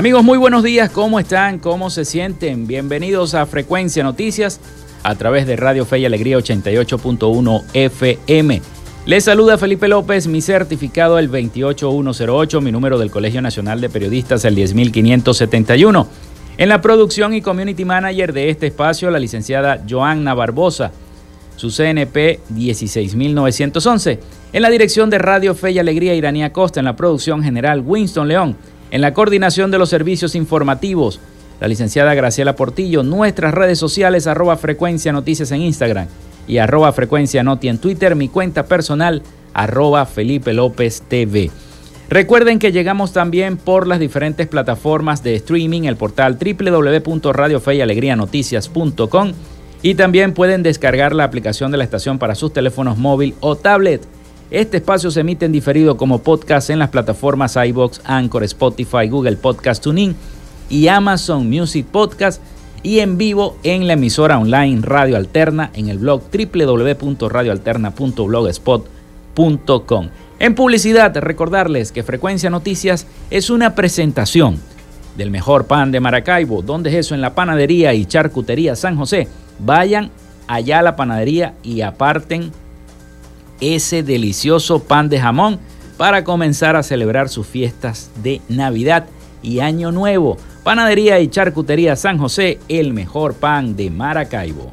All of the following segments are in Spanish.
Amigos, muy buenos días, ¿cómo están? ¿Cómo se sienten? Bienvenidos a Frecuencia Noticias a través de Radio Fe y Alegría 88.1 FM. Les saluda Felipe López, mi certificado el 28108, mi número del Colegio Nacional de Periodistas el 10571. En la producción y community manager de este espacio, la licenciada Joanna Barbosa, su CNP 16911. En la dirección de Radio Fe y Alegría, Iranía Costa, en la producción general Winston León. En la coordinación de los servicios informativos, la licenciada Graciela Portillo, nuestras redes sociales, arroba frecuencia noticias en Instagram y arroba frecuencia noti en Twitter, mi cuenta personal, arroba Felipe López TV. Recuerden que llegamos también por las diferentes plataformas de streaming, el portal www.radiofeyalegrianoticias.com y también pueden descargar la aplicación de la estación para sus teléfonos móvil o tablet. Este espacio se emite en diferido como podcast en las plataformas iBox, Anchor, Spotify, Google Podcast Tuning y Amazon Music Podcast y en vivo en la emisora online Radio Alterna en el blog www.radioalterna.blogspot.com. En publicidad, recordarles que Frecuencia Noticias es una presentación del mejor pan de Maracaibo. ¿Dónde es eso? En la panadería y charcutería San José. Vayan allá a la panadería y aparten ese delicioso pan de jamón para comenzar a celebrar sus fiestas de Navidad y Año Nuevo. Panadería y Charcutería San José, el mejor pan de Maracaibo.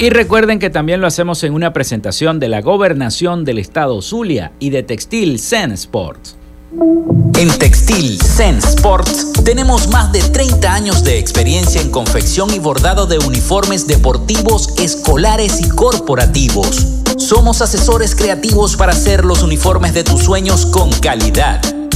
Y recuerden que también lo hacemos en una presentación de la gobernación del estado Zulia y de Textil Zen Sports. En Textil Zen Sports tenemos más de 30 años de experiencia en confección y bordado de uniformes deportivos, escolares y corporativos. Somos asesores creativos para hacer los uniformes de tus sueños con calidad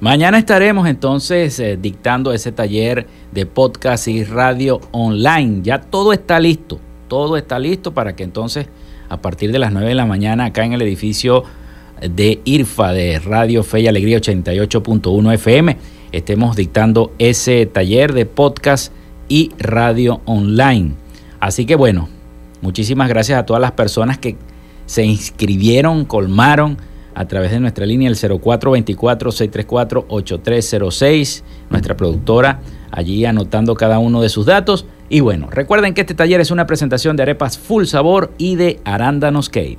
Mañana estaremos entonces eh, dictando ese taller de podcast y radio online. Ya todo está listo, todo está listo para que entonces a partir de las 9 de la mañana acá en el edificio de IRFA de Radio Fe y Alegría 88.1 FM estemos dictando ese taller de podcast y radio online. Así que bueno, muchísimas gracias a todas las personas que se inscribieron, colmaron a través de nuestra línea el 0424-634-8306, nuestra productora allí anotando cada uno de sus datos. Y bueno, recuerden que este taller es una presentación de arepas full sabor y de arándanos Kate.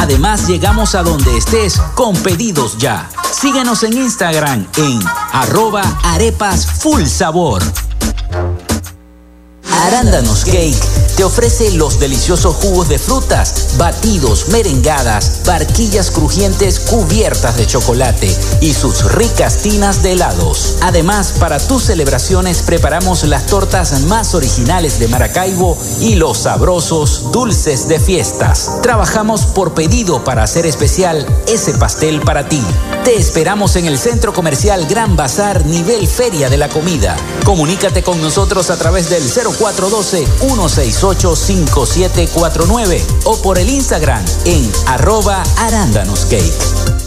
Además, llegamos a donde estés con pedidos ya. Síguenos en Instagram en arroba arepas full sabor. Arándanos Cake te ofrece los deliciosos jugos de frutas, batidos, merengadas, barquillas crujientes cubiertas de chocolate y sus ricas tinas de helados. Además, para tus celebraciones preparamos las tortas más originales de Maracaibo y los sabrosos dulces de fiestas. Trabajamos por pedido para hacer especial ese pastel para ti. Te esperamos en el Centro Comercial Gran Bazar, nivel Feria de la Comida. Comunícate con nosotros a través del 0412-168-5749 o por el Instagram en arroba arándanoscake.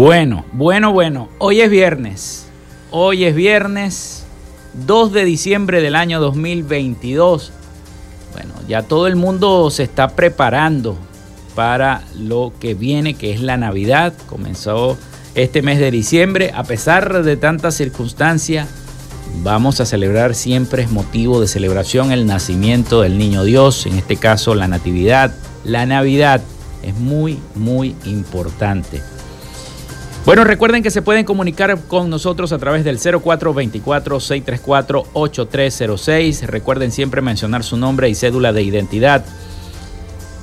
Bueno, bueno, bueno. Hoy es viernes. Hoy es viernes 2 de diciembre del año 2022. Bueno, ya todo el mundo se está preparando para lo que viene, que es la Navidad. Comenzó este mes de diciembre. A pesar de tantas circunstancias, vamos a celebrar siempre es motivo de celebración el nacimiento del niño Dios, en este caso la Natividad. La Navidad es muy, muy importante. Bueno, recuerden que se pueden comunicar con nosotros a través del 0424-634-8306. Recuerden siempre mencionar su nombre y cédula de identidad.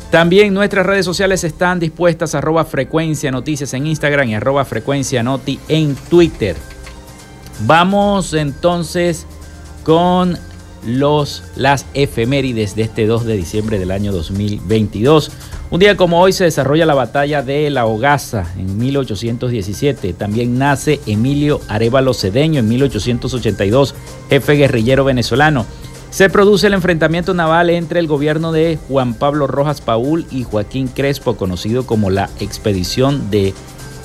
También nuestras redes sociales están dispuestas arroba frecuencia noticias en Instagram y arroba frecuencia noti en Twitter. Vamos entonces con los, las efemérides de este 2 de diciembre del año 2022. Un día como hoy se desarrolla la batalla de La Hogaza en 1817. También nace Emilio Arevalo Cedeño en 1882, jefe guerrillero venezolano. Se produce el enfrentamiento naval entre el gobierno de Juan Pablo Rojas Paul y Joaquín Crespo, conocido como la expedición de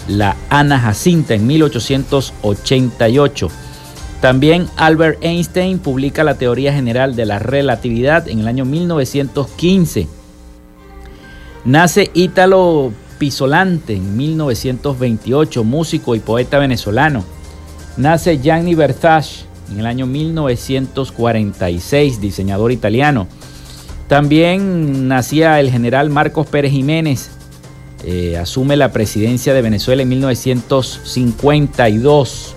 la Ana Jacinta en 1888. También Albert Einstein publica la teoría general de la relatividad en el año 1915. Nace Ítalo Pisolante en 1928, músico y poeta venezolano. Nace Gianni Versace en el año 1946, diseñador italiano. También nacía el general Marcos Pérez Jiménez. Eh, asume la presidencia de Venezuela en 1952.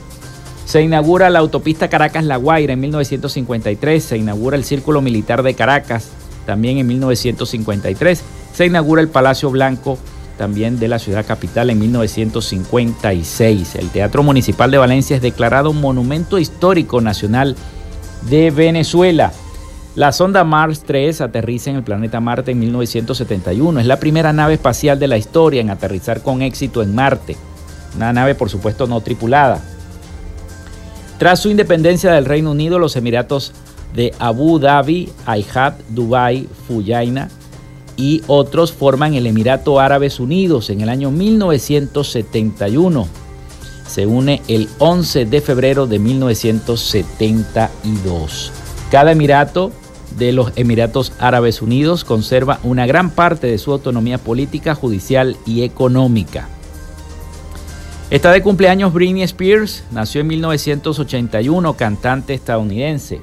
Se inaugura la autopista Caracas-La Guaira en 1953. Se inaugura el Círculo Militar de Caracas también en 1953 se inaugura el Palacio Blanco también de la ciudad capital en 1956. El Teatro Municipal de Valencia es declarado Monumento Histórico Nacional de Venezuela. La sonda Mars 3 aterriza en el planeta Marte en 1971. Es la primera nave espacial de la historia en aterrizar con éxito en Marte. Una nave, por supuesto, no tripulada. Tras su independencia del Reino Unido, los Emiratos de Abu Dhabi, Ayhat, Dubai, Fuyaina, y otros forman el Emirato Árabes Unidos en el año 1971. Se une el 11 de febrero de 1972. Cada emirato de los Emiratos Árabes Unidos conserva una gran parte de su autonomía política, judicial y económica. Está de cumpleaños Britney Spears, nació en 1981, cantante estadounidense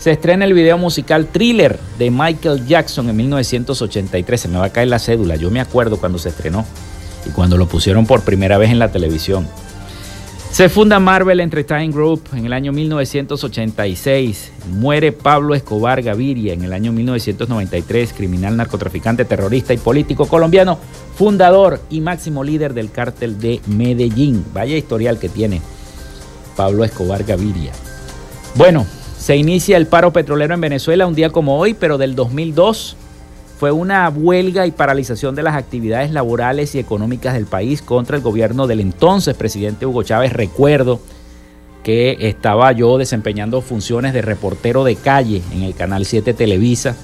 se estrena el video musical Thriller de Michael Jackson en 1983. Se me va a caer la cédula. Yo me acuerdo cuando se estrenó y cuando lo pusieron por primera vez en la televisión. Se funda Marvel Entertainment Group en el año 1986. Muere Pablo Escobar Gaviria en el año 1993, criminal narcotraficante, terrorista y político colombiano, fundador y máximo líder del cártel de Medellín. Vaya historial que tiene Pablo Escobar Gaviria. Bueno, se inicia el paro petrolero en Venezuela un día como hoy, pero del 2002 fue una huelga y paralización de las actividades laborales y económicas del país contra el gobierno del entonces presidente Hugo Chávez. Recuerdo que estaba yo desempeñando funciones de reportero de calle en el Canal 7 Televisa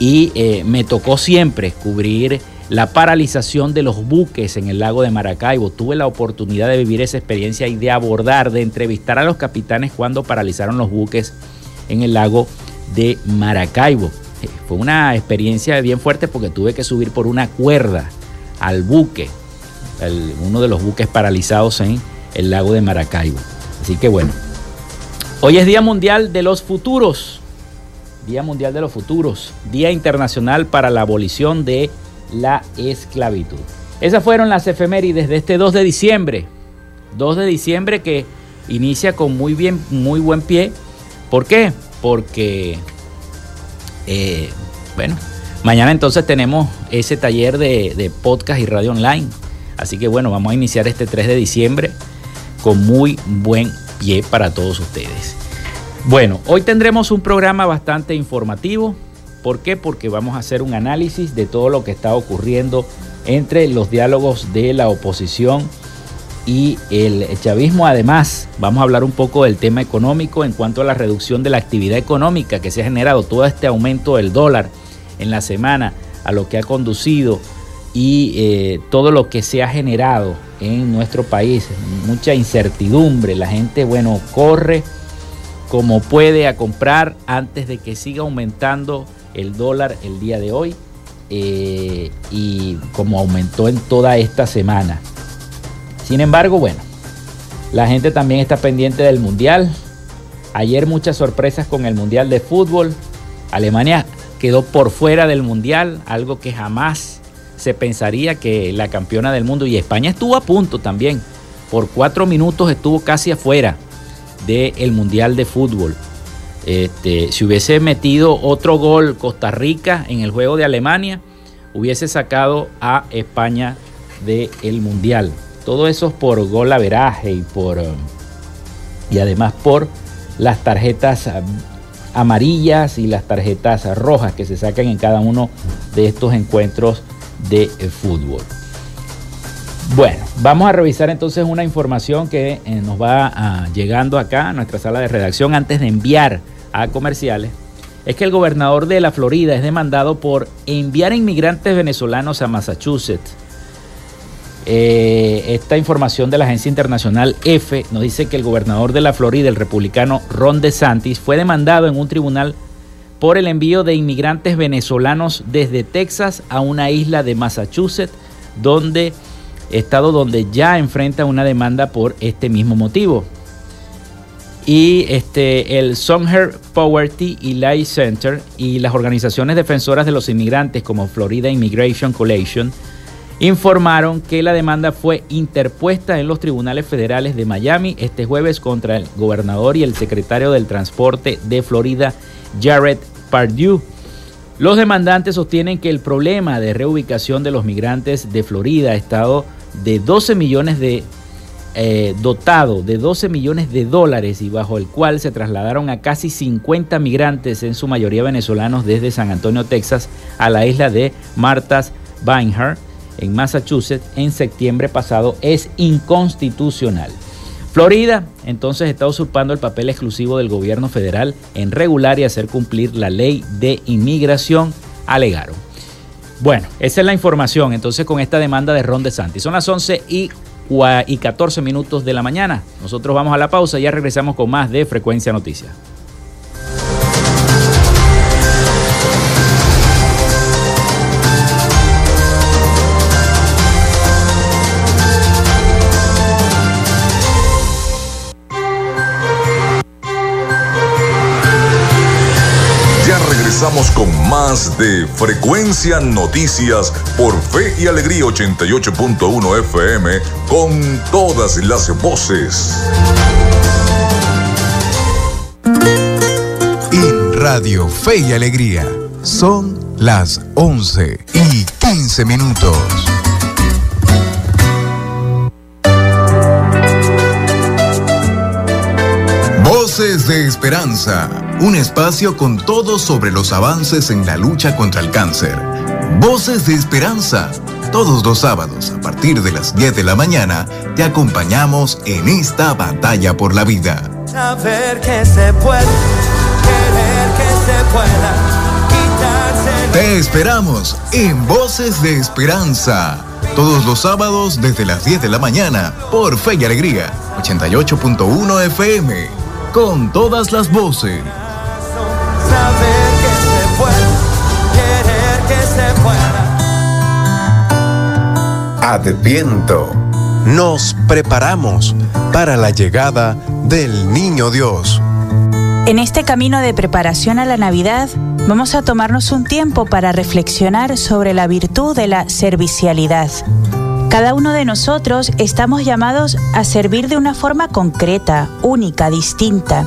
y eh, me tocó siempre cubrir la paralización de los buques en el lago de Maracaibo. Tuve la oportunidad de vivir esa experiencia y de abordar, de entrevistar a los capitanes cuando paralizaron los buques en el lago de Maracaibo. Fue una experiencia bien fuerte porque tuve que subir por una cuerda al buque, uno de los buques paralizados en el lago de Maracaibo. Así que bueno, hoy es Día Mundial de los Futuros. Día Mundial de los Futuros, Día Internacional para la Abolición de la Esclavitud. Esas fueron las efemérides de este 2 de diciembre. 2 de diciembre que inicia con muy bien, muy buen pie. ¿Por qué? Porque eh, bueno, mañana entonces tenemos ese taller de, podcast y radio online. Así que bueno, vamos a iniciar este 3 de diciembre con muy buen pie para todos ustedes. Bueno, hoy tendremos un programa bastante informativo. ¿Por qué? Porque vamos a hacer un análisis de todo lo que está ocurriendo entre los diálogos de la oposición y el chavismo. Además, vamos a hablar un poco del tema económico en cuanto a la reducción de la actividad económica que se ha generado, todo este aumento del dólar en la semana, a lo que ha conducido y eh, todo lo que se ha generado en nuestro país, mucha incertidumbre, la gente, bueno, corre como puede a comprar antes de que siga aumentando el dólar el día de hoy eh, y como aumentó en toda esta semana. Sin embargo, bueno, la gente también está pendiente del Mundial. Ayer muchas sorpresas con el Mundial de Fútbol. Alemania quedó por fuera del Mundial, algo que jamás se pensaría que la campeona del mundo. Y España estuvo a punto también. Por cuatro minutos estuvo casi afuera del Mundial de Fútbol. Este, si hubiese metido otro gol Costa Rica en el juego de Alemania, hubiese sacado a España del Mundial. Todo eso es por gol averaje y por y además por las tarjetas amarillas y las tarjetas rojas que se sacan en cada uno de estos encuentros de fútbol. Bueno, vamos a revisar entonces una información que eh, nos va ah, llegando acá a nuestra sala de redacción antes de enviar a comerciales. Es que el gobernador de la Florida es demandado por enviar inmigrantes venezolanos a Massachusetts eh, esta información de la agencia internacional EFE nos dice que el gobernador de la Florida, el republicano Ron DeSantis, fue demandado en un tribunal por el envío de inmigrantes venezolanos desde Texas a una isla de Massachusetts, donde estado donde ya enfrenta una demanda por este mismo motivo. Y este, el Songher Poverty y Life Center y las organizaciones defensoras de los inmigrantes como Florida Immigration Coalition informaron que la demanda fue interpuesta en los tribunales federales de Miami este jueves contra el gobernador y el secretario del Transporte de Florida, Jared Pardue. Los demandantes sostienen que el problema de reubicación de los migrantes de Florida ha estado de 12 millones de eh, dotado de 12 millones de dólares y bajo el cual se trasladaron a casi 50 migrantes, en su mayoría venezolanos, desde San Antonio, Texas, a la isla de Martha's Vineyard en Massachusetts en septiembre pasado es inconstitucional. Florida entonces está usurpando el papel exclusivo del gobierno federal en regular y hacer cumplir la ley de inmigración, alegaron. Bueno, esa es la información entonces con esta demanda de Ron DeSantis. Son las 11 y, y 14 minutos de la mañana. Nosotros vamos a la pausa y ya regresamos con más de Frecuencia Noticias. De Frecuencia Noticias por Fe y Alegría 88.1 FM con todas las voces. En Radio Fe y Alegría son las 11 y 15 minutos. Voces de Esperanza, un espacio con todo sobre los avances en la lucha contra el cáncer. Voces de Esperanza, todos los sábados a partir de las 10 de la mañana te acompañamos en esta batalla por la vida. Saber que se puede, querer que se pueda, quitarse. Te esperamos en Voces de Esperanza, todos los sábados desde las 10 de la mañana por Fe y Alegría, 88.1 FM, con todas las voces. Adviento. Nos preparamos para la llegada del Niño Dios. En este camino de preparación a la Navidad, vamos a tomarnos un tiempo para reflexionar sobre la virtud de la servicialidad. Cada uno de nosotros estamos llamados a servir de una forma concreta, única, distinta.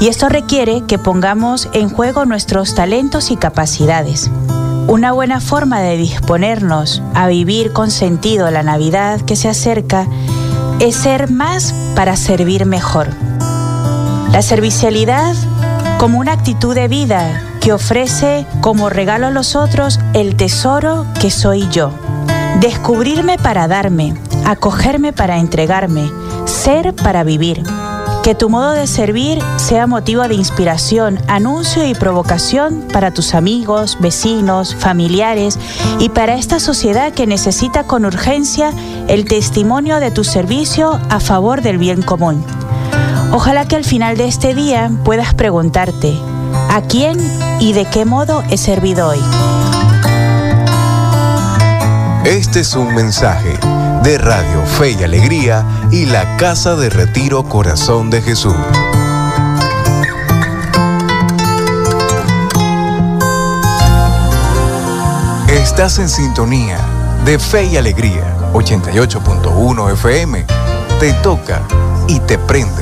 Y esto requiere que pongamos en juego nuestros talentos y capacidades. Una buena forma de disponernos a vivir con sentido la Navidad que se acerca es ser más para servir mejor. La servicialidad como una actitud de vida que ofrece como regalo a los otros el tesoro que soy yo. Descubrirme para darme, acogerme para entregarme, ser para vivir. Que tu modo de servir sea motivo de inspiración, anuncio y provocación para tus amigos, vecinos, familiares y para esta sociedad que necesita con urgencia el testimonio de tu servicio a favor del bien común. Ojalá que al final de este día puedas preguntarte, ¿a quién y de qué modo he servido hoy? Este es un mensaje de Radio Fe y Alegría y la Casa de Retiro Corazón de Jesús. Estás en sintonía de Fe y Alegría 88.1 FM. Te toca y te prende.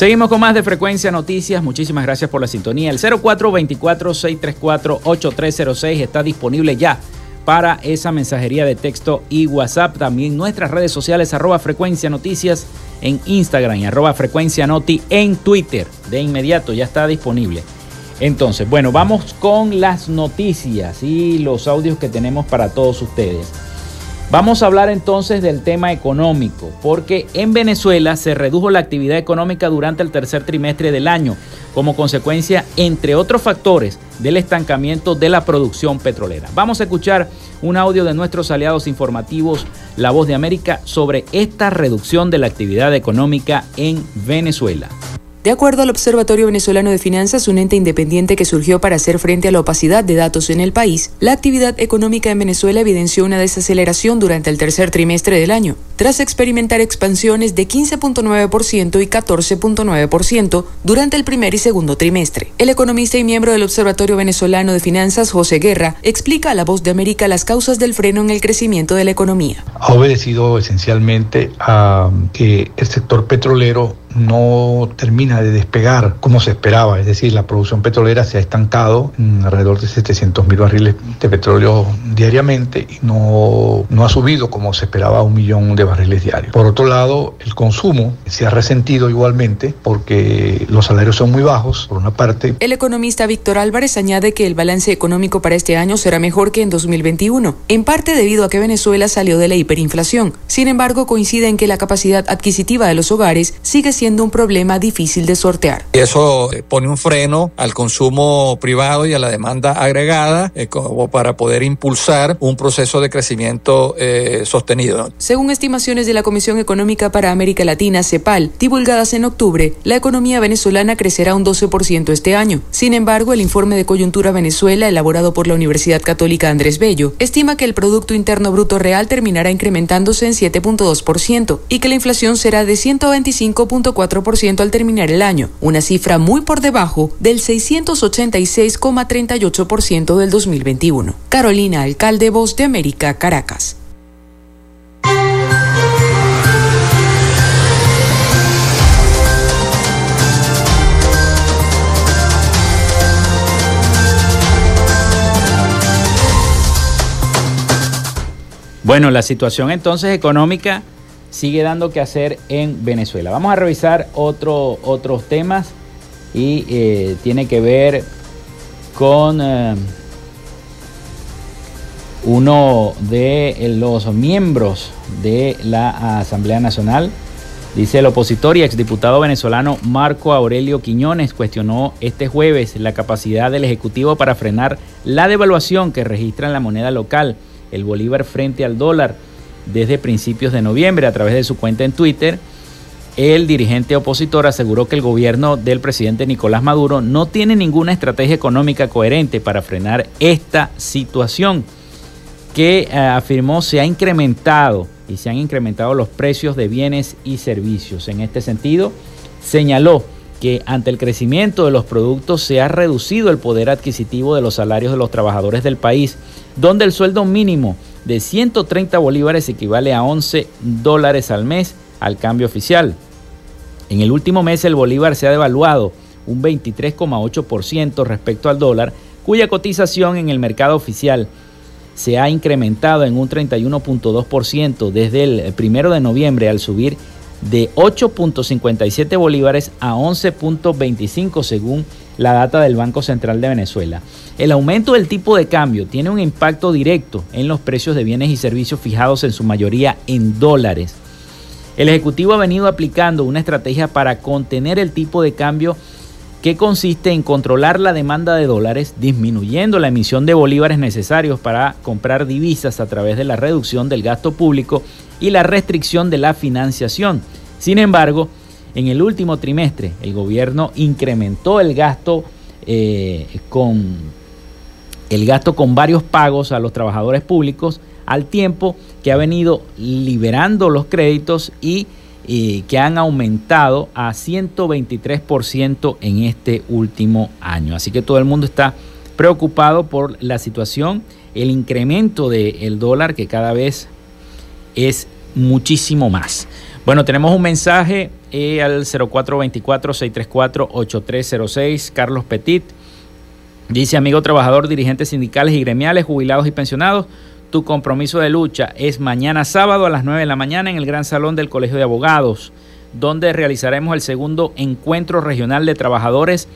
Seguimos con más de Frecuencia Noticias. Muchísimas gracias por la sintonía. El 0424-634-8306 está disponible ya para esa mensajería de texto y WhatsApp. También nuestras redes sociales, arroba Frecuencia Noticias en Instagram y arroba Frecuencia Noti en Twitter. De inmediato ya está disponible. Entonces, bueno, vamos con las noticias y los audios que tenemos para todos ustedes. Vamos a hablar entonces del tema económico, porque en Venezuela se redujo la actividad económica durante el tercer trimestre del año, como consecuencia, entre otros factores, del estancamiento de la producción petrolera. Vamos a escuchar un audio de nuestros aliados informativos, La Voz de América, sobre esta reducción de la actividad económica en Venezuela. De acuerdo al Observatorio Venezolano de Finanzas, un ente independiente que surgió para hacer frente a la opacidad de datos en el país, la actividad económica en Venezuela evidenció una desaceleración durante el tercer trimestre del año, tras experimentar expansiones de 15.9% y 14.9% durante el primer y segundo trimestre. El economista y miembro del Observatorio Venezolano de Finanzas, José Guerra, explica a La Voz de América las causas del freno en el crecimiento de la economía. Ha obedecido esencialmente a que el sector petrolero no termina de despegar como se esperaba, es decir, la producción petrolera se ha estancado en alrededor de 700 mil barriles de petróleo diariamente y no, no ha subido como se esperaba un millón de barriles diarios. Por otro lado, el consumo se ha resentido igualmente porque los salarios son muy bajos, por una parte. El economista Víctor Álvarez añade que el balance económico para este año será mejor que en 2021, en parte debido a que Venezuela salió de la hiperinflación. Sin embargo, coincide en que la capacidad adquisitiva de los hogares sigue siendo un problema difícil de sortear. Eso eh, pone un freno al consumo privado y a la demanda agregada eh, como para poder impulsar un proceso de crecimiento eh, sostenido. Según estimaciones de la Comisión Económica para América Latina, CEPAL, divulgadas en octubre, la economía venezolana crecerá un 12% este año. Sin embargo, el informe de coyuntura Venezuela, elaborado por la Universidad Católica Andrés Bello, estima que el Producto Interno Bruto Real terminará incrementándose en 7.2% y que la inflación será de 125.4% al terminar el año, una cifra muy por debajo del 686,38% del 2021. Carolina Alcalde, Voz de América, Caracas. Bueno, la situación entonces económica sigue dando que hacer en Venezuela. Vamos a revisar otro, otros temas y eh, tiene que ver con eh, uno de los miembros de la Asamblea Nacional. Dice el opositor y exdiputado venezolano Marco Aurelio Quiñones cuestionó este jueves la capacidad del Ejecutivo para frenar la devaluación que registra en la moneda local, el Bolívar frente al dólar desde principios de noviembre. A través de su cuenta en Twitter, el dirigente opositor aseguró que el gobierno del presidente Nicolás Maduro no tiene ninguna estrategia económica coherente para frenar esta situación que eh, afirmó se ha incrementado y se han incrementado los precios de bienes y servicios. En este sentido, señaló que ante el crecimiento de los productos se ha reducido el poder adquisitivo de los salarios de los trabajadores del país, donde el sueldo mínimo de 130 bolívares equivale a 11 dólares al mes al cambio oficial. En el último mes el bolívar se ha devaluado un 23,8% respecto al dólar, cuya cotización en el mercado oficial se ha incrementado en un 31.2% desde el primero de noviembre al subir de 8.57 bolívares a 11.25 según la data del Banco Central de Venezuela. El aumento del tipo de cambio tiene un impacto directo en los precios de bienes y servicios fijados en su mayoría en dólares. El Ejecutivo ha venido aplicando una estrategia para contener el tipo de cambio que consiste en controlar la demanda de dólares, disminuyendo la emisión de bolívares necesarios para comprar divisas a través de la reducción del gasto público y la restricción de la financiación. Sin embargo, en el último trimestre el gobierno incrementó el gasto eh, con el gasto con varios pagos a los trabajadores públicos al tiempo que ha venido liberando los créditos y que han aumentado a 123% en este último año. Así que todo el mundo está preocupado por la situación, el incremento del dólar que cada vez es muchísimo más. Bueno, tenemos un mensaje eh, al 0424-634-8306, Carlos Petit. Dice, amigo trabajador, dirigentes sindicales y gremiales, jubilados y pensionados, tu compromiso de lucha es mañana sábado a las 9 de la mañana en el Gran Salón del Colegio de Abogados, donde realizaremos el segundo encuentro regional de trabajadores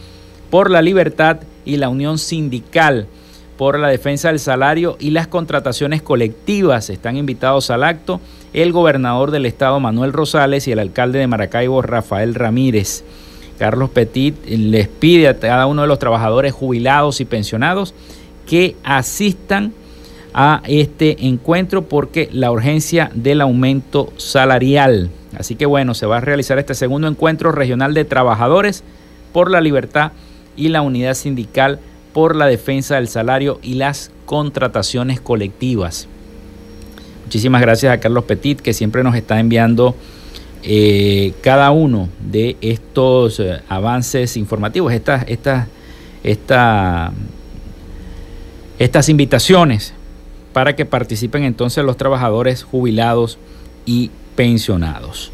por la libertad y la unión sindical por la defensa del salario y las contrataciones colectivas. Están invitados al acto el gobernador del estado Manuel Rosales y el alcalde de Maracaibo Rafael Ramírez. Carlos Petit les pide a cada uno de los trabajadores jubilados y pensionados que asistan a este encuentro porque la urgencia del aumento salarial. Así que bueno, se va a realizar este segundo encuentro regional de trabajadores por la libertad y la unidad sindical por la defensa del salario y las contrataciones colectivas. Muchísimas gracias a Carlos Petit que siempre nos está enviando eh, cada uno de estos eh, avances informativos, estas, estas, estas invitaciones para que participen entonces los trabajadores jubilados y pensionados.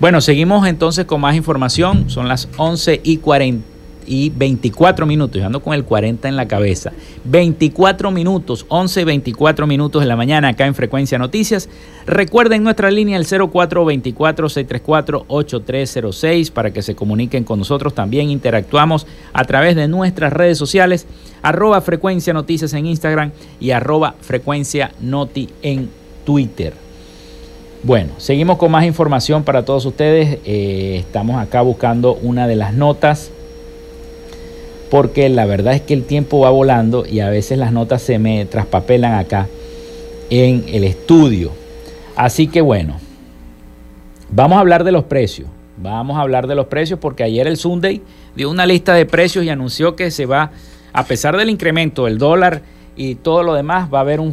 Bueno, seguimos entonces con más información. Son las 11 y 40 y 24 minutos, yo ando con el 40 en la cabeza. 24 minutos, 11 24 minutos de la mañana acá en Frecuencia Noticias. Recuerden nuestra línea el 0424-634-8306 para que se comuniquen con nosotros. También interactuamos a través de nuestras redes sociales, arroba Frecuencia Noticias en Instagram y arroba Frecuencia Noti en Twitter. Bueno, seguimos con más información para todos ustedes. Eh, estamos acá buscando una de las notas porque la verdad es que el tiempo va volando y a veces las notas se me traspapelan acá en el estudio. Así que bueno, vamos a hablar de los precios. Vamos a hablar de los precios porque ayer el Sunday dio una lista de precios y anunció que se va, a pesar del incremento del dólar y todo lo demás, va a haber un,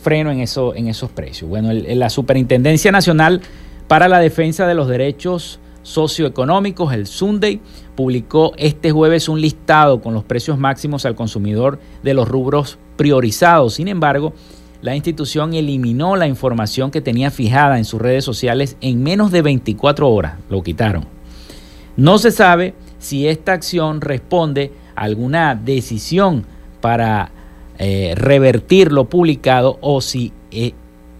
freno en, en esos precios. Bueno, la Superintendencia Nacional para la Defensa de los Derechos Socioeconómicos, el Sunday, publicó este jueves un listado con los precios máximos al consumidor de los rubros priorizados. Sin embargo, la institución eliminó la información que tenía fijada en sus redes sociales en menos de 24 horas. Lo quitaron. No se sabe si esta acción responde a alguna decisión para eh, revertir lo publicado o si eh,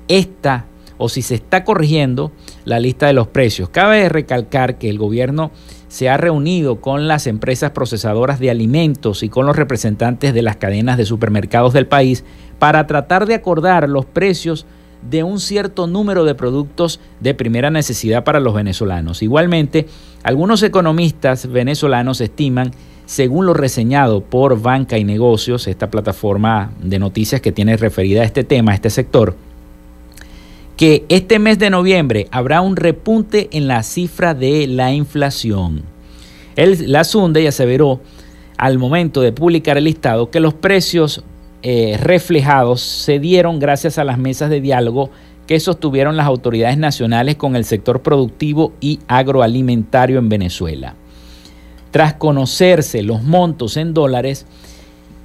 esta o si se está corrigiendo la lista de los precios. Cabe recalcar que el gobierno se ha reunido con las empresas procesadoras de alimentos y con los representantes de las cadenas de supermercados del país para tratar de acordar los precios de un cierto número de productos de primera necesidad para los venezolanos. Igualmente, algunos economistas venezolanos estiman, según lo reseñado por Banca y Negocios, esta plataforma de noticias que tiene referida a este tema, a este sector, que este mes de noviembre habrá un repunte en la cifra de la inflación. El, la Sunday aseveró al momento de publicar el listado que los precios eh, reflejados se dieron gracias a las mesas de diálogo que sostuvieron las autoridades nacionales con el sector productivo y agroalimentario en Venezuela. Tras conocerse los montos en dólares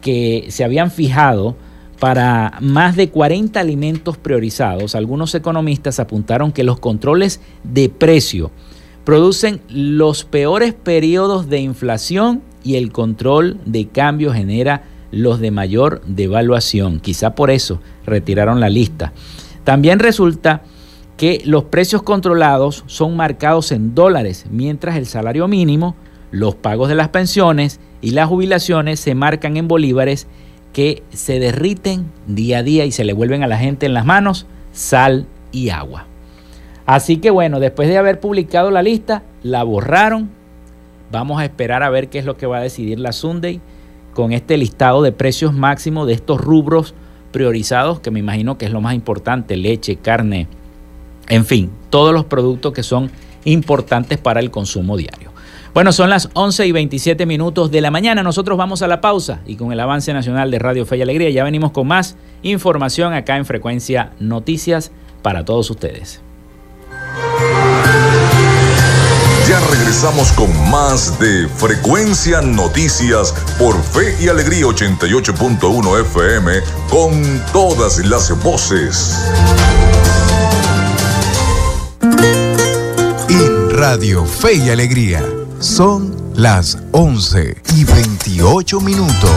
que se habían fijado para más de 40 alimentos priorizados, algunos economistas apuntaron que los controles de precio producen los peores periodos de inflación y el control de cambio genera los de mayor devaluación. Quizá por eso retiraron la lista. También resulta que los precios controlados son marcados en dólares, mientras el salario mínimo, los pagos de las pensiones y las jubilaciones se marcan en bolívares que se derriten día a día y se le vuelven a la gente en las manos sal y agua. Así que bueno, después de haber publicado la lista, la borraron. Vamos a esperar a ver qué es lo que va a decidir la Sunday con este listado de precios máximos de estos rubros priorizados, que me imagino que es lo más importante, leche, carne, en fin, todos los productos que son importantes para el consumo diario. Bueno, son las 11 y 27 minutos de la mañana. Nosotros vamos a la pausa y con el avance nacional de Radio Fe y Alegría ya venimos con más información acá en Frecuencia Noticias para todos ustedes. Ya regresamos con más de Frecuencia Noticias por Fe y Alegría 88.1 FM con todas las voces. En Radio Fe y Alegría son las 11 y 28 minutos.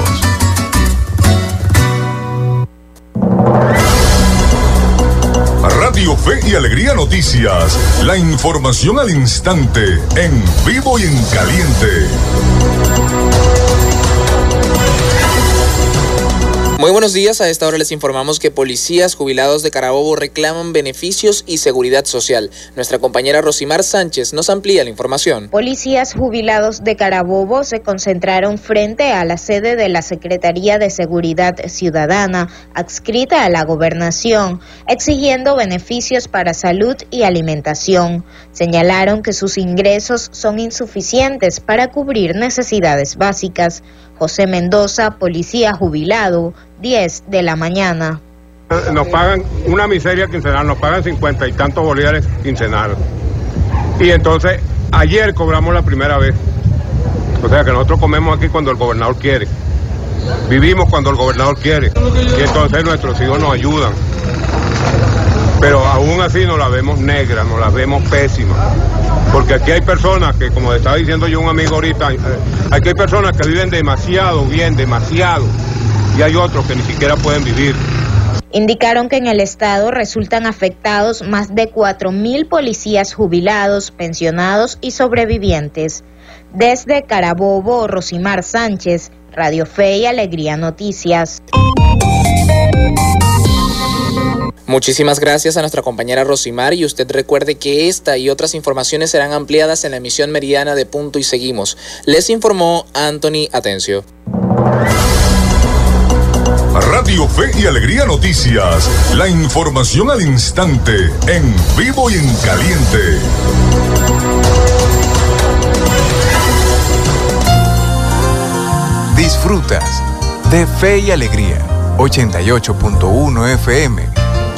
Radio Fe y Alegría Noticias. La información al instante, en vivo y en caliente. Muy buenos días, a esta hora les informamos que policías jubilados de Carabobo reclaman beneficios y seguridad social. Nuestra compañera Rosimar Sánchez nos amplía la información. Policías jubilados de Carabobo se concentraron frente a la sede de la Secretaría de Seguridad Ciudadana, adscrita a la gobernación, exigiendo beneficios para salud y alimentación. Señalaron que sus ingresos son insuficientes para cubrir necesidades básicas. José Mendoza, policía jubilado, 10 de la mañana. Nos pagan una miseria quincenal, nos pagan cincuenta y tantos bolívares quincenal. Y entonces, ayer cobramos la primera vez. O sea que nosotros comemos aquí cuando el gobernador quiere. Vivimos cuando el gobernador quiere. Y entonces nuestros hijos nos ayudan. Pero aún así nos la vemos negra, nos la vemos pésima. Porque aquí hay personas que, como estaba diciendo yo un amigo ahorita, eh, aquí hay personas que viven demasiado bien, demasiado. Y hay otros que ni siquiera pueden vivir. Indicaron que en el estado resultan afectados más de 4.000 policías jubilados, pensionados y sobrevivientes. Desde Carabobo, Rosimar Sánchez, Radio Fe y Alegría Noticias. Muchísimas gracias a nuestra compañera Rosimar y usted recuerde que esta y otras informaciones serán ampliadas en la emisión meridiana de Punto y Seguimos. Les informó Anthony Atencio. Radio Fe y Alegría Noticias. La información al instante, en vivo y en caliente. Disfrutas de Fe y Alegría 88.1 FM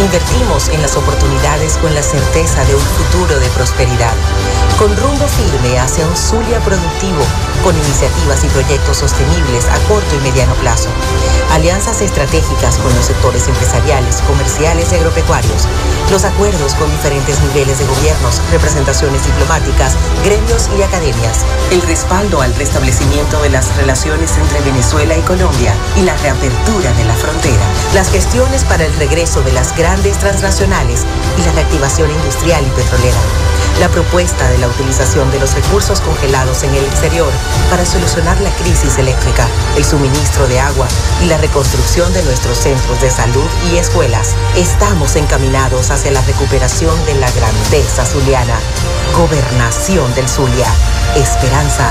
Invertimos en las oportunidades con la certeza de un futuro de prosperidad, con rumbo firme hacia un Zulia productivo, con iniciativas y proyectos sostenibles a corto y mediano plazo, alianzas estratégicas con los sectores empresariales, comerciales y agropecuarios, los acuerdos con diferentes niveles de gobiernos, representaciones diplomáticas, gremios y academias, el respaldo al restablecimiento de las relaciones entre Venezuela y Colombia y la reapertura de la frontera, las gestiones para el regreso de las grandes transnacionales y la reactivación industrial y petrolera. La propuesta de la utilización de los recursos congelados en el exterior para solucionar la crisis eléctrica, el suministro de agua y la reconstrucción de nuestros centros de salud y escuelas. Estamos encaminados hacia la recuperación de la grandeza zuliana. Gobernación del Zulia. Esperanza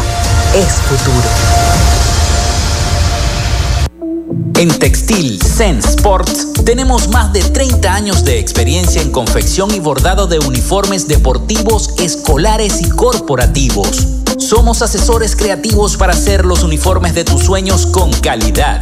es futuro. En Textil Sense Sports tenemos más de 30 años de experiencia en confección y bordado de uniformes deportivos, escolares y corporativos. Somos asesores creativos para hacer los uniformes de tus sueños con calidad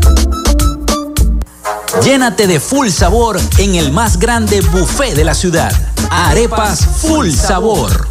Llénate de full sabor en el más grande buffet de la ciudad. Arepas Full Sabor.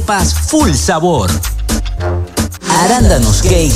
arepas full sabor. Arándanos Cake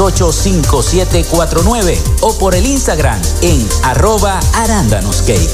228-5749 o por el Instagram en arroba arándanoscake.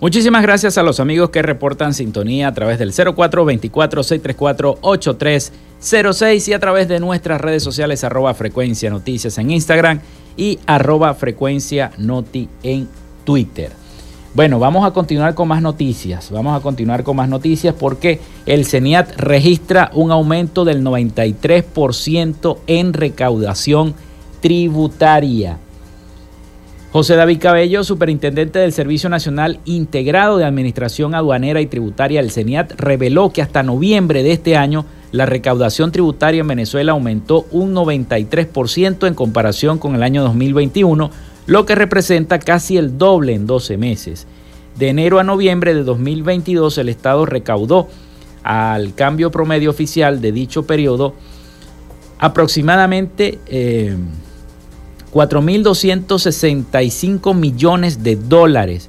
Muchísimas gracias a los amigos que reportan sintonía a través del 0424-634-8306 y a través de nuestras redes sociales arroba frecuencia noticias en Instagram y arroba frecuencia noti en Twitter. Bueno, vamos a continuar con más noticias. Vamos a continuar con más noticias porque el CENIAT registra un aumento del 93% en recaudación tributaria. José David Cabello, superintendente del Servicio Nacional Integrado de Administración Aduanera y Tributaria, el CENIAT, reveló que hasta noviembre de este año la recaudación tributaria en Venezuela aumentó un 93% en comparación con el año 2021, lo que representa casi el doble en 12 meses. De enero a noviembre de 2022 el Estado recaudó al cambio promedio oficial de dicho periodo aproximadamente... Eh, 4.265 millones de dólares,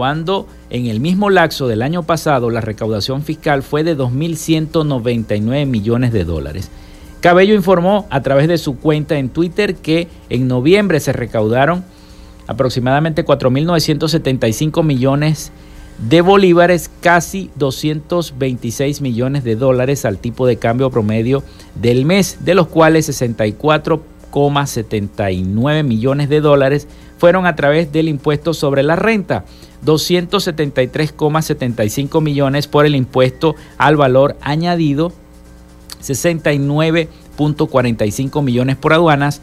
cuando en el mismo lapso del año pasado la recaudación fiscal fue de 2.199 millones de dólares. Cabello informó a través de su cuenta en Twitter que en noviembre se recaudaron aproximadamente 4.975 millones de bolívares, casi 226 millones de dólares al tipo de cambio promedio del mes, de los cuales 64 79 millones de dólares fueron a través del impuesto sobre la renta, 273,75 millones por el impuesto al valor añadido, 69.45 millones por aduanas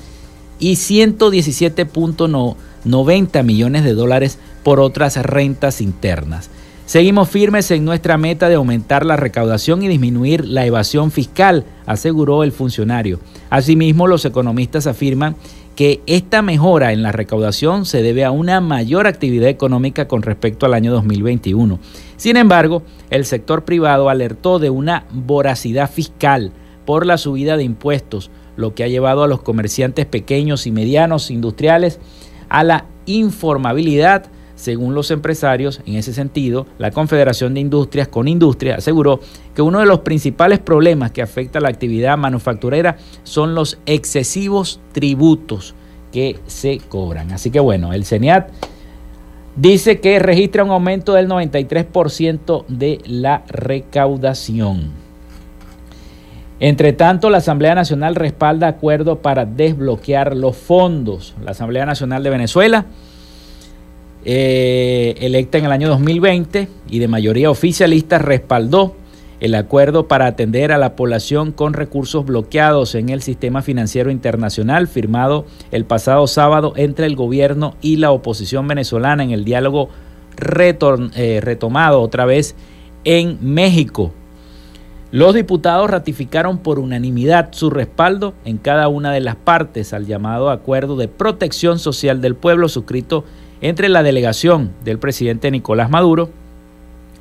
y 117.90 millones de dólares por otras rentas internas. Seguimos firmes en nuestra meta de aumentar la recaudación y disminuir la evasión fiscal, aseguró el funcionario. Asimismo, los economistas afirman que esta mejora en la recaudación se debe a una mayor actividad económica con respecto al año 2021. Sin embargo, el sector privado alertó de una voracidad fiscal por la subida de impuestos, lo que ha llevado a los comerciantes pequeños y medianos industriales a la informabilidad, según los empresarios, en ese sentido, la Confederación de Industrias con Industria aseguró que uno de los principales problemas que afecta a la actividad manufacturera son los excesivos tributos que se cobran. Así que bueno, el CENIAT dice que registra un aumento del 93% de la recaudación. Entre tanto, la Asamblea Nacional respalda acuerdo para desbloquear los fondos. La Asamblea Nacional de Venezuela eh, electa en el año 2020 y de mayoría oficialista, respaldó el acuerdo para atender a la población con recursos bloqueados en el sistema financiero internacional firmado el pasado sábado entre el gobierno y la oposición venezolana en el diálogo eh, retomado otra vez en México. Los diputados ratificaron por unanimidad su respaldo en cada una de las partes al llamado Acuerdo de Protección Social del Pueblo suscrito entre la delegación del presidente Nicolás Maduro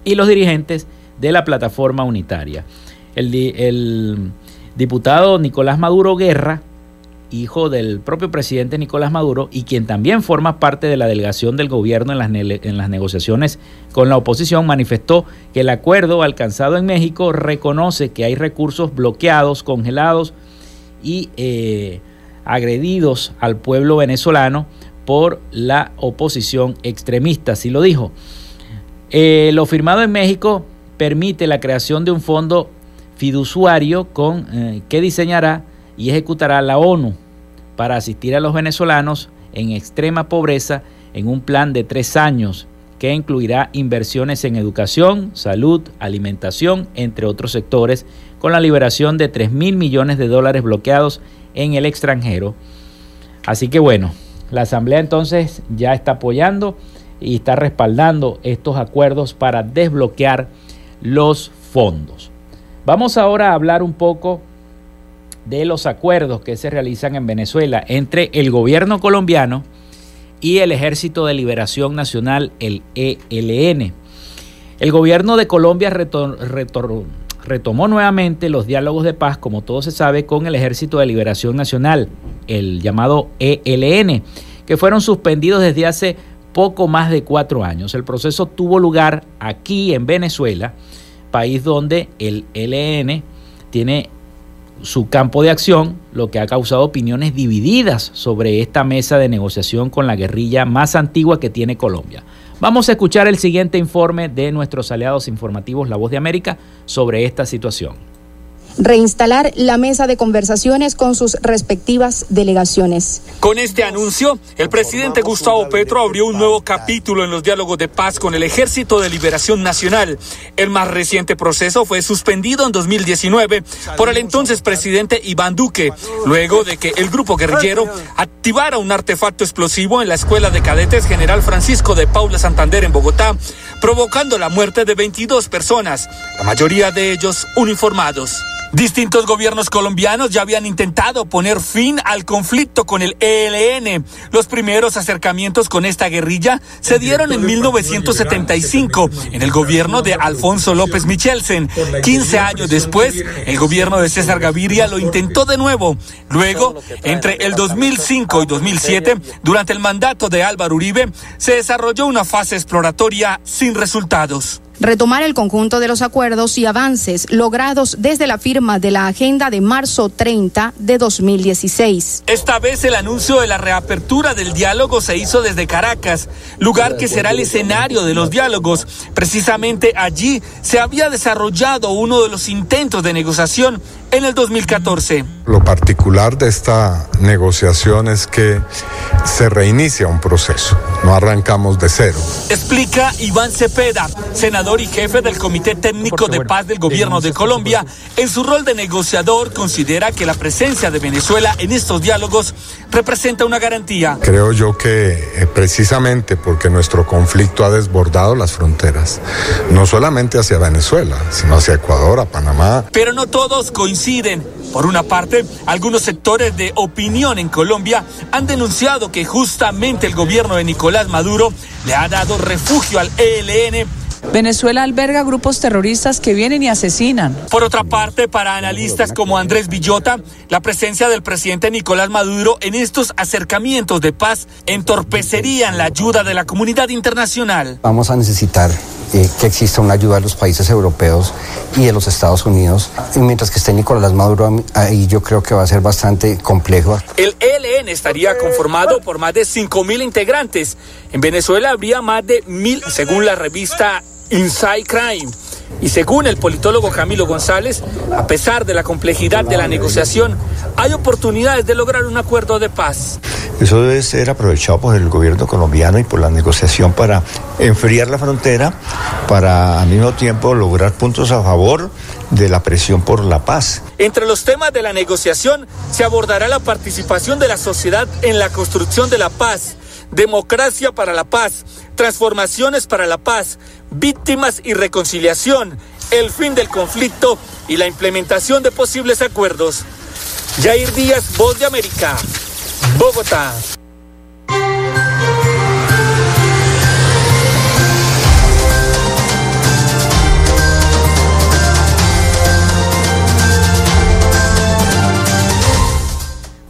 y los dirigentes de la plataforma unitaria. El, diputado Nicolás Maduro Guerra, hijo del propio presidente Nicolás Maduro y quien también forma parte de la delegación del gobierno en las, negociaciones con la oposición, manifestó que el acuerdo alcanzado en México reconoce que hay recursos bloqueados, congelados y eh, agredidos al pueblo venezolano por la oposición extremista, así lo dijo. Eh, lo firmado en México permite la creación de un fondo fiduciario con, eh, que diseñará y ejecutará la ONU para asistir a los venezolanos en extrema pobreza en un plan de tres años que incluirá inversiones en educación, salud, alimentación, entre otros sectores, con la liberación de 3 mil millones de dólares bloqueados en el extranjero. Así que bueno, la Asamblea entonces ya está apoyando y está respaldando estos acuerdos para desbloquear los fondos. Vamos ahora a hablar un poco de los acuerdos que se realizan en Venezuela entre el gobierno colombiano y el Ejército de Liberación Nacional, el ELN. El gobierno de Colombia retomó nuevamente los diálogos de paz, como todo se sabe, con el Ejército de Liberación Nacional, el llamado ELN, que fueron suspendidos desde hace poco más de cuatro años. El proceso tuvo lugar aquí en Venezuela, país donde el ELN tiene su campo de acción, lo que ha causado opiniones divididas sobre esta mesa de negociación con la guerrilla más antigua que tiene Colombia. Vamos a escuchar el siguiente informe de nuestros aliados informativos La Voz de América sobre esta situación reinstalar la mesa de conversaciones con sus respectivas delegaciones. Con este anuncio, el presidente Gustavo Petro abrió un nuevo capítulo en los diálogos de paz con el Ejército de Liberación Nacional. El más reciente proceso fue suspendido en 2019 por el entonces presidente Iván Duque, luego de que el grupo guerrillero activara un artefacto explosivo en la Escuela de Cadetes General Francisco de Paula Santander en Bogotá, provocando la muerte de 22 personas, la mayoría de ellos uniformados. Distintos gobiernos colombianos ya habían intentado poner fin al conflicto con el ELN. Los primeros acercamientos con esta guerrilla se dieron en 1975 en el gobierno de Alfonso López Michelsen. 15 años después, el gobierno de César Gaviria lo intentó de nuevo. Luego, entre el 2005 y 2007, durante el mandato de Álvaro Uribe, se desarrolló una fase exploratoria sin resultados retomar el conjunto de los acuerdos y avances logrados desde la firma de la agenda de marzo 30 de 2016. Esta vez el anuncio de la reapertura del diálogo se hizo desde Caracas, lugar que será el escenario de los diálogos. Precisamente allí se había desarrollado uno de los intentos de negociación en el 2014. Lo particular de esta negociación es que se reinicia un proceso, no arrancamos de cero. Explica Iván Cepeda, senador y jefe del Comité Técnico de Paz del Gobierno de Colombia. En su rol de negociador, considera que la presencia de Venezuela en estos diálogos representa una garantía. Creo yo que eh, precisamente porque nuestro conflicto ha desbordado las fronteras, no solamente hacia Venezuela, sino hacia Ecuador, a Panamá. Pero no todos coinciden. Por una parte, algunos sectores de opinión en Colombia han denunciado que justamente el gobierno de Nicolás Maduro le ha dado refugio al ELN Venezuela alberga grupos terroristas que vienen y asesinan. Por otra parte, para analistas como Andrés Villota, la presencia del presidente Nicolás Maduro en estos acercamientos de paz entorpecerían la ayuda de la comunidad internacional. Vamos a necesitar eh, que exista una ayuda de los países europeos y de los Estados Unidos. Y mientras que esté Nicolás Maduro ahí yo creo que va a ser bastante complejo. El ELN estaría conformado por más de 5.000 integrantes. En Venezuela habría más de 1.000, según la revista Inside Crime. Y según el politólogo Camilo González, a pesar de la complejidad de la negociación, hay oportunidades de lograr un acuerdo de paz. Eso debe ser aprovechado por el gobierno colombiano y por la negociación para enfriar la frontera, para al mismo tiempo lograr puntos a favor de la presión por la paz. Entre los temas de la negociación se abordará la participación de la sociedad en la construcción de la paz, democracia para la paz, transformaciones para la paz, víctimas y reconciliación, el fin del conflicto y la implementación de posibles acuerdos. Jair Díaz, Voz de América, Bogotá.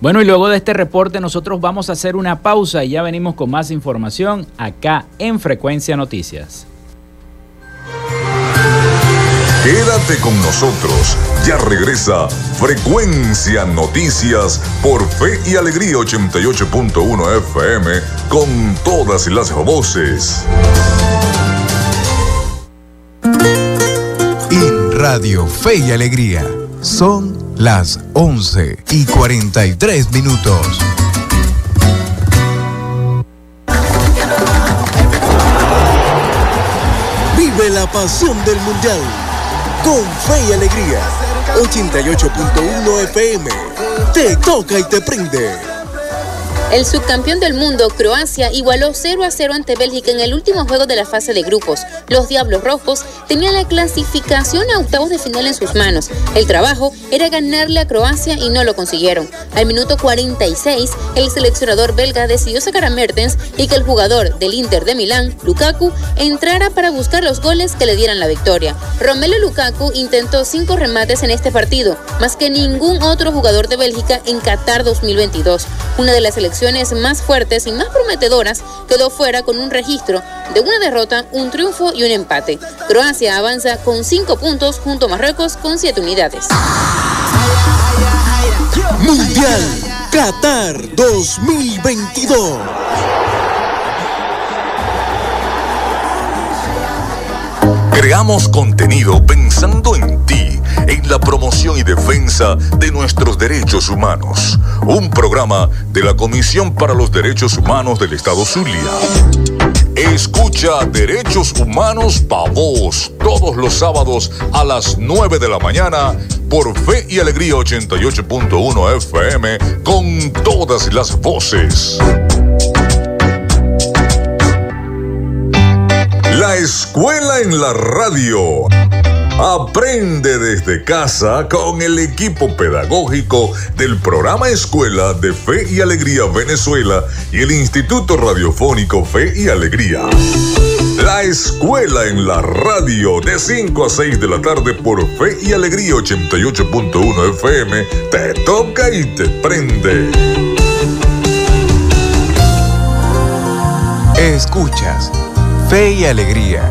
Bueno, y luego de este reporte nosotros vamos a hacer una pausa y ya venimos con más información acá en Frecuencia Noticias. Quédate con nosotros, ya regresa Frecuencia Noticias por Fe y Alegría 88.1 FM con todas las voces. En Radio Fe y Alegría son las 11 y 43 minutos. Vive la pasión del Mundial con fe y alegría. 88.1 FM. Te toca y te prende. El subcampeón del mundo, Croacia, igualó 0 a 0 ante Bélgica en el último juego de la fase de grupos. Los Diablos Rojos tenían la clasificación a octavos de final en sus manos. El trabajo era ganarle a Croacia y no lo consiguieron. Al minuto 46, el seleccionador belga decidió sacar a Mertens y que el jugador del Inter de Milán, Lukaku, entrara para buscar los goles que le dieran la victoria. Romelu Lukaku intentó cinco remates en este partido, más que ningún otro jugador de Bélgica en Qatar 2022. Una de las selecciones más fuertes y más prometedoras, quedó fuera con un registro de una derrota, un triunfo y un empate. Croacia avanza con 5 puntos junto a Marruecos con 7 unidades. Mundial Qatar 2022. Creamos contenido pensando en ti, en la promoción y defensa de nuestros derechos humanos. Un programa de la Comisión para los Derechos Humanos del Estado Zulia. Escucha Derechos Humanos Pa' Vos todos los sábados a las 9 de la mañana por Fe y Alegría 88.1 FM con todas las voces. La escuela en la radio. Aprende desde casa con el equipo pedagógico del programa Escuela de Fe y Alegría Venezuela y el Instituto Radiofónico Fe y Alegría. La escuela en la radio de 5 a 6 de la tarde por Fe y Alegría 88.1 FM te toca y te prende. Escuchas Fe y Alegría,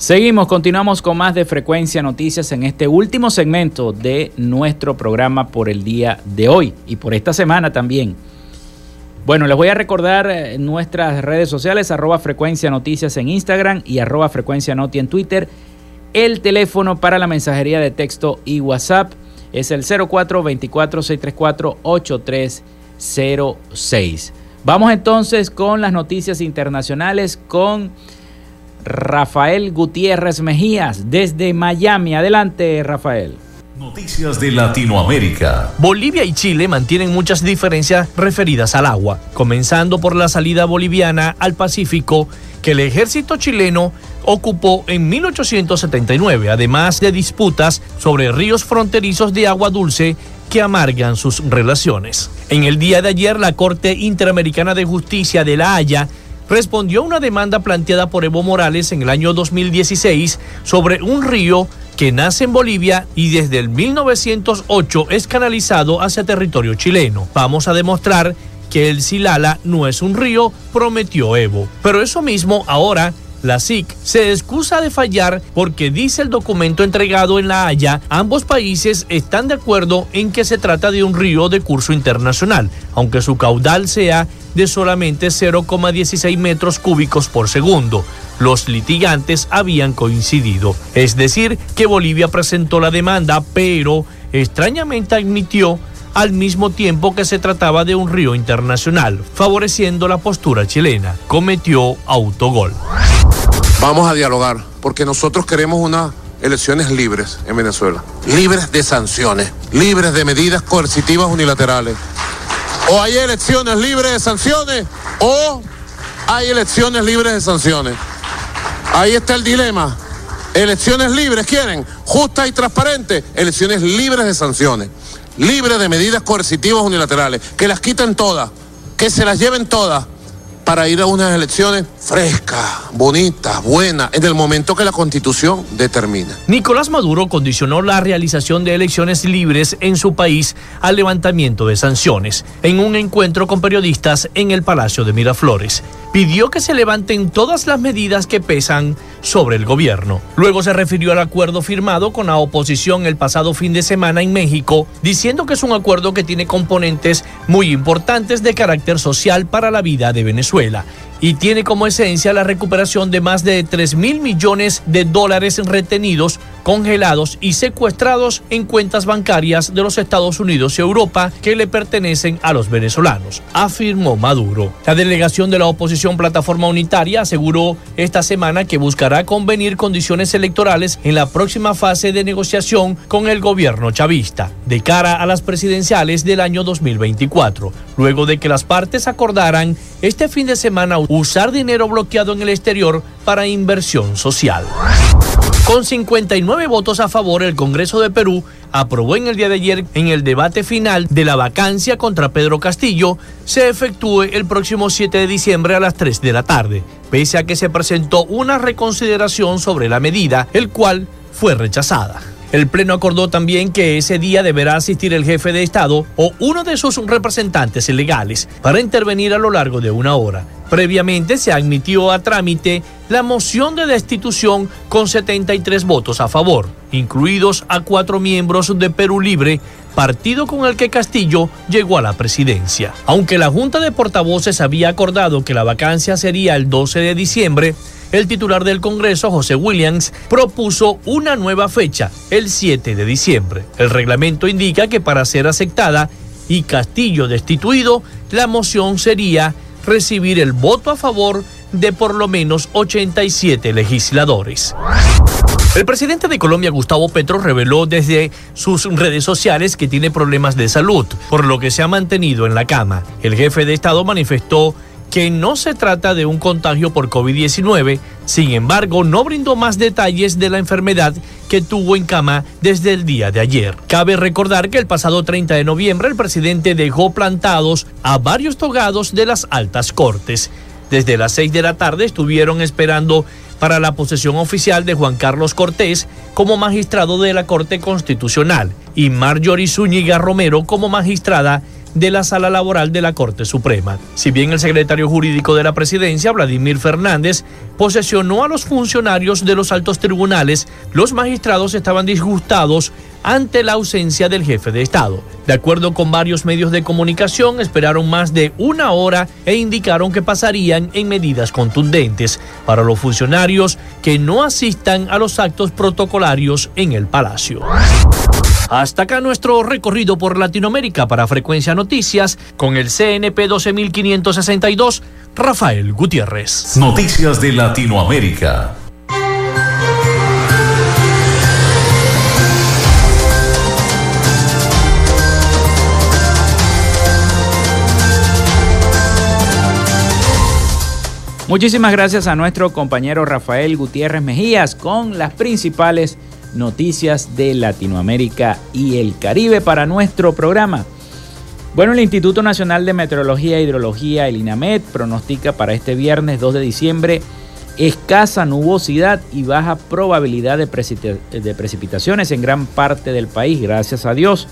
Seguimos, continuamos con más de Frecuencia Noticias en este último segmento de nuestro programa por el día de hoy y por esta semana también. Bueno, les voy a recordar eh, nuestras redes sociales, arroba Frecuencia Noticias en Instagram y arroba Frecuencia Noti en Twitter. El teléfono para la mensajería de texto y WhatsApp es el 0424-634-8306. Vamos entonces con las noticias internacionales con Rafael Gutiérrez Mejías desde Miami. Adelante, Rafael. Noticias de Latinoamérica. Bolivia y Chile mantienen muchas diferencias referidas al agua, comenzando por la salida boliviana al Pacífico que el ejército chileno ocupó en 1879, además de disputas sobre ríos fronterizos de agua dulce que amargan sus relaciones. En el día de ayer, la Corte Interamericana de Justicia de La Haya respondió a una demanda planteada por Evo Morales en el año 2016 sobre un río que nace en Bolivia y desde el 1908 es canalizado hacia territorio chileno. Vamos a demostrar que el Silala no es un río, prometió Evo. Pero eso mismo ahora la SIC se excusa de fallar porque dice el documento entregado en La Haya, ambos países están de acuerdo en que se trata de un río de curso internacional, aunque su caudal sea de solamente 0,16 metros cúbicos por segundo. Los litigantes habían coincidido. Es decir, que Bolivia presentó la demanda, pero extrañamente admitió al mismo tiempo que se trataba de un río internacional, favoreciendo la postura chilena. Cometió autogol. Vamos a dialogar, porque nosotros queremos unas elecciones libres en Venezuela, libres de sanciones, libres de medidas coercitivas unilaterales. O hay elecciones libres de sanciones o hay elecciones libres de sanciones. Ahí está el dilema. Elecciones libres, ¿quieren? Justas y transparentes. Elecciones libres de sanciones. Libres de medidas coercitivas unilaterales. Que las quiten todas. Que se las lleven todas para ir a unas elecciones frescas, bonitas, buenas, en el momento que la constitución determina. Nicolás Maduro condicionó la realización de elecciones libres en su país al levantamiento de sanciones en un encuentro con periodistas en el Palacio de Miraflores. Pidió que se levanten todas las medidas que pesan sobre el gobierno. Luego se refirió al acuerdo firmado con la oposición el pasado fin de semana en México, diciendo que es un acuerdo que tiene componentes muy importantes de carácter social para la vida de Venezuela y tiene como esencia la recuperación de más de 3 mil millones de dólares retenidos, congelados y secuestrados en cuentas bancarias de los Estados Unidos y Europa que le pertenecen a los venezolanos, afirmó Maduro. La delegación de la oposición Plataforma Unitaria aseguró esta semana que buscará convenir condiciones electorales en la próxima fase de negociación con el gobierno chavista, de cara a las presidenciales del año 2024, luego de que las partes acordaran este fin de semana usar dinero bloqueado en el exterior para inversión social. Con 59 votos a favor, el Congreso de Perú aprobó en el día de ayer en el debate final de la vacancia contra Pedro Castillo se efectúe el próximo 7 de diciembre a las 3 de la tarde, pese a que se presentó una reconsideración sobre la medida, el cual fue rechazada. El Pleno acordó también que ese día deberá asistir el jefe de Estado o uno de sus representantes legales para intervenir a lo largo de una hora. Previamente se admitió a trámite la moción de destitución con 73 votos a favor, incluidos a cuatro miembros de Perú Libre, partido con el que Castillo llegó a la presidencia. Aunque la Junta de Portavoces había acordado que la vacancia sería el 12 de diciembre, el titular del Congreso, José Williams, propuso una nueva fecha, el 7 de diciembre. El reglamento indica que para ser aceptada y Castillo destituido, la moción sería recibir el voto a favor de por lo menos 87 legisladores. El presidente de Colombia, Gustavo Petro, reveló desde sus redes sociales que tiene problemas de salud, por lo que se ha mantenido en la cama. El jefe de Estado manifestó que no se trata de un contagio por COVID-19, sin embargo no brindó más detalles de la enfermedad que tuvo en cama desde el día de ayer. Cabe recordar que el pasado 30 de noviembre el presidente dejó plantados a varios togados de las altas cortes. Desde las 6 de la tarde estuvieron esperando para la posesión oficial de Juan Carlos Cortés como magistrado de la Corte Constitucional y Marjorie Zúñiga Romero como magistrada de la Sala Laboral de la Corte Suprema. Si bien el secretario jurídico de la presidencia, Vladimir Fernández, posesionó a los funcionarios de los altos tribunales, los magistrados estaban disgustados ante la ausencia del jefe de Estado. De acuerdo con varios medios de comunicación, esperaron más de una hora e indicaron que pasarían en medidas contundentes para los funcionarios que no asistan a los actos protocolarios en el Palacio. Hasta acá nuestro recorrido por Latinoamérica para Frecuencia Noticias con el CNP 12562, Rafael Gutiérrez. Noticias de Latinoamérica. Muchísimas gracias a nuestro compañero Rafael Gutiérrez Mejías con las principales noticias de Latinoamérica y el Caribe para nuestro programa. Bueno, el Instituto Nacional de Meteorología e Hidrología, el INAMED, pronostica para este viernes 2 de diciembre escasa nubosidad y baja probabilidad de, precipitaciones en gran parte del país, gracias a Dios.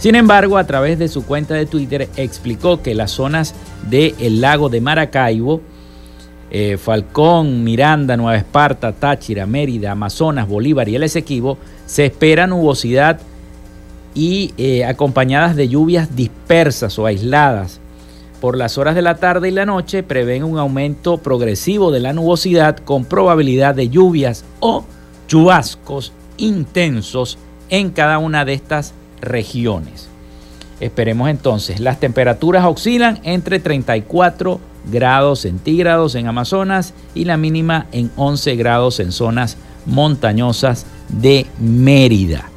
Sin embargo, a través de su cuenta de Twitter explicó que las zonas del lago de Maracaibo, eh, Falcón, Miranda, Nueva Esparta, Táchira, Mérida, Amazonas, Bolívar y el Esequibo, se espera nubosidad y eh, acompañadas de lluvias dispersas o aisladas. Por las horas de la tarde y la noche prevén un aumento progresivo de la nubosidad con probabilidad de lluvias o chubascos intensos en cada una de estas regiones. Esperemos entonces, las temperaturas oscilan entre 34 grados centígrados en Amazonas y la mínima en 11 grados en zonas montañosas de Mérida.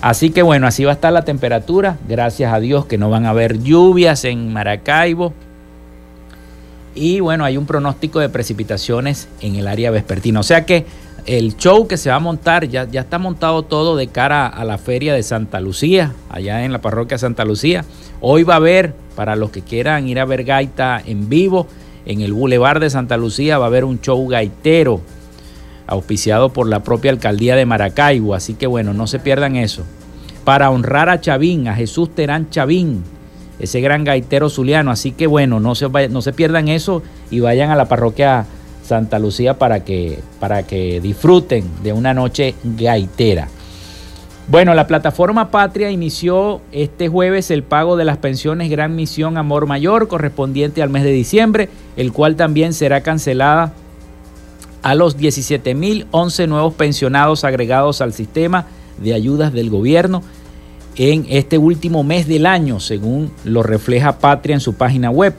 Así que bueno, así va a estar la temperatura. Gracias a Dios que no van a haber lluvias en Maracaibo. Y bueno, hay un pronóstico de precipitaciones en el área vespertina. O sea que el show que se va a montar, ya, ya está montado todo de cara a la feria de Santa Lucía, allá en la parroquia Santa Lucía. Hoy va a haber, para los que quieran ir a ver gaita en vivo, en el Boulevard de Santa Lucía va a haber un show gaitero, auspiciado por la propia alcaldía de Maracaibo. Así que bueno, no se pierdan eso. Para honrar a Chavín, a Jesús Terán Chavín, ese gran gaitero zuliano. Así que bueno, no se, no se pierdan eso y vayan a la parroquia Santa Lucía para que, para que disfruten de una noche gaitera. Bueno, la plataforma Patria inició este jueves el pago de las pensiones Gran Misión Amor Mayor correspondiente al mes de diciembre, el cual también será cancelada a los 17.011 nuevos pensionados agregados al sistema de ayudas del gobierno en este último mes del año, según lo refleja Patria en su página web.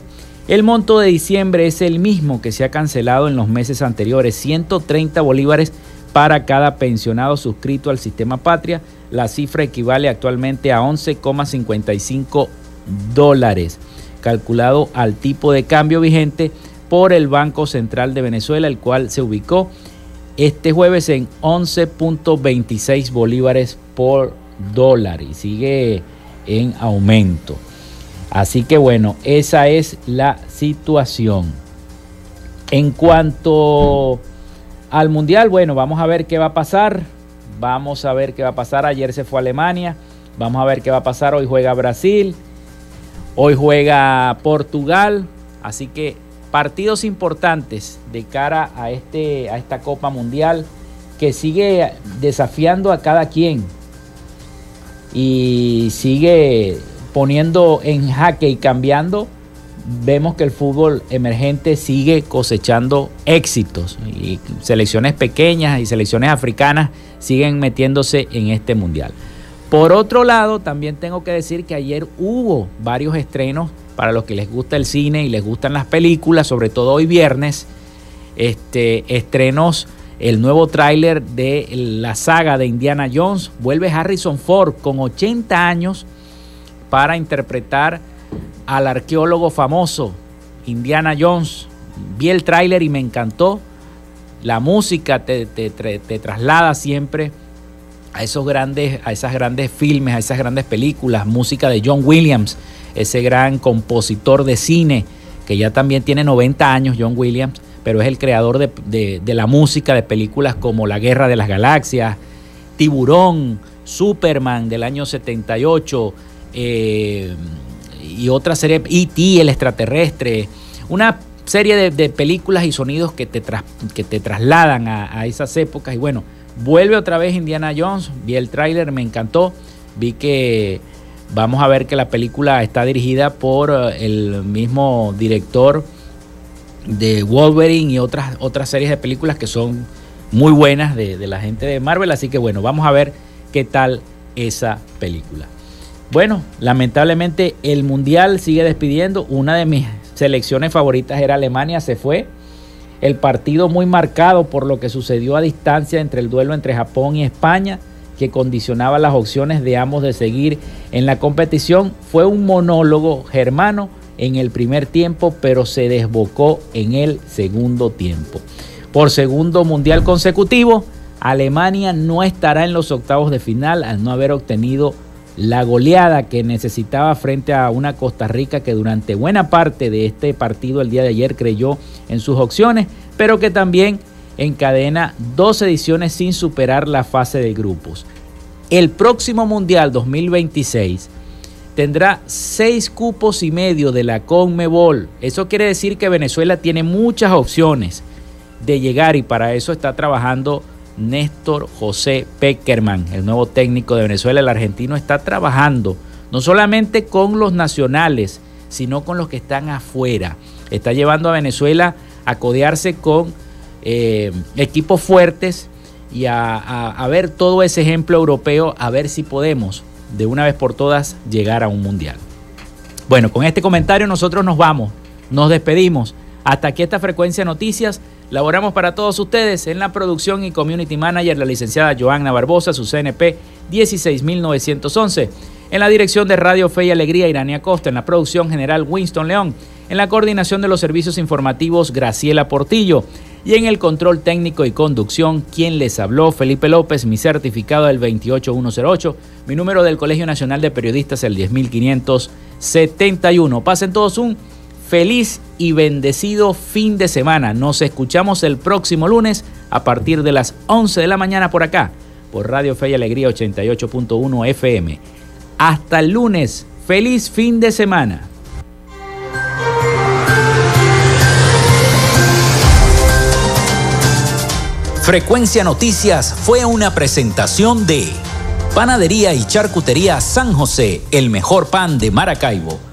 El monto de diciembre es el mismo que se ha cancelado en los meses anteriores, 130 bolívares para cada pensionado suscrito al sistema Patria. La cifra equivale actualmente a 11,55 dólares, calculado al tipo de cambio vigente por el Banco Central de Venezuela, el cual se ubicó este jueves en 11.26 bolívares por dólar y sigue en aumento. Así que bueno, esa es la situación. En cuanto al Mundial, bueno, vamos a ver qué va a pasar. Vamos a ver qué va a pasar. Ayer se fue Alemania. Vamos a ver qué va a pasar. Hoy juega Brasil. Hoy juega Portugal. Así que partidos importantes de cara a, este, a esta Copa Mundial que sigue desafiando a cada quien y sigue poniendo en jaque y cambiando, vemos que el fútbol emergente sigue cosechando éxitos y selecciones pequeñas y selecciones africanas siguen metiéndose en este mundial. Por otro lado, también tengo que decir que ayer hubo varios estrenos para los que les gusta el cine y les gustan las películas, sobre todo hoy viernes, este, estrenos, el nuevo tráiler de la saga de Indiana Jones, vuelve Harrison Ford con 80 años para interpretar al arqueólogo famoso Indiana Jones. Vi el tráiler y me encantó. La música te, te, traslada siempre a esos grandes, a esas grandes filmes, a esas grandes películas, música de John Williams, ese gran compositor de cine que ya también tiene 90 años, John Williams, pero es el creador de, la música de películas como La Guerra de las Galaxias, Tiburón, Superman del año 78 eh, y otra serie, E.T., el extraterrestre, una serie de, películas y sonidos que te, que te trasladan a, a esas épocas y bueno, Vuelve otra vez Indiana Jones, vi el tráiler, me encantó, vi que vamos a ver que la película está dirigida por eh, el mismo director de Wolverine y otras, otras series de películas que son muy buenas de, de la gente de Marvel, así que bueno, vamos a ver qué tal esa película. Bueno, lamentablemente el Mundial sigue despidiendo. Una de mis selecciones favoritas era Alemania, se fue el partido muy marcado por lo que sucedió a distancia entre el duelo entre Japón y España, que condicionaba las opciones de ambos de seguir en la competición, fue un monólogo germano en el primer tiempo, pero se desbocó en el segundo tiempo. Por segundo mundial consecutivo, Alemania no estará en los octavos de final al no haber obtenido la goleada que necesitaba frente a una Costa Rica que durante buena parte de este partido el día de ayer creyó en sus opciones, pero que también encadena dos ediciones sin superar la fase de grupos. El próximo Mundial 2026 tendrá seis cupos y medio de la Conmebol. Eso quiere decir que Venezuela tiene muchas opciones de llegar y para eso está trabajando Néstor José Peckerman, el nuevo técnico de Venezuela. El argentino está trabajando no solamente con los nacionales, sino con los que están afuera. Está llevando a Venezuela a codearse con eh, equipos fuertes y a, ver todo ese ejemplo europeo, a ver si podemos de una vez por todas llegar a un mundial. Bueno, con este comentario nosotros nos vamos, nos despedimos. Hasta aquí esta frecuencia noticias. Laboramos para todos ustedes en la producción y community manager la licenciada Joanna Barbosa, su CNP 16911. En la dirección de Radio Fe y Alegría, Irania Costa. En la producción general, Winston León. En la coordinación de los servicios informativos, Graciela Portillo. Y en el control técnico y conducción, quien les habló, Felipe López, mi certificado del 28108, mi número del Colegio Nacional de Periodistas, el 10571. Pasen todos un feliz y bendecido fin de semana. Nos escuchamos el próximo lunes a partir de las 11 de la mañana por acá, por Radio Fe y Alegría 88.1 FM. Hasta el lunes. Feliz fin de semana. Frecuencia Noticias fue una presentación de Panadería y Charcutería San José, el mejor pan de Maracaibo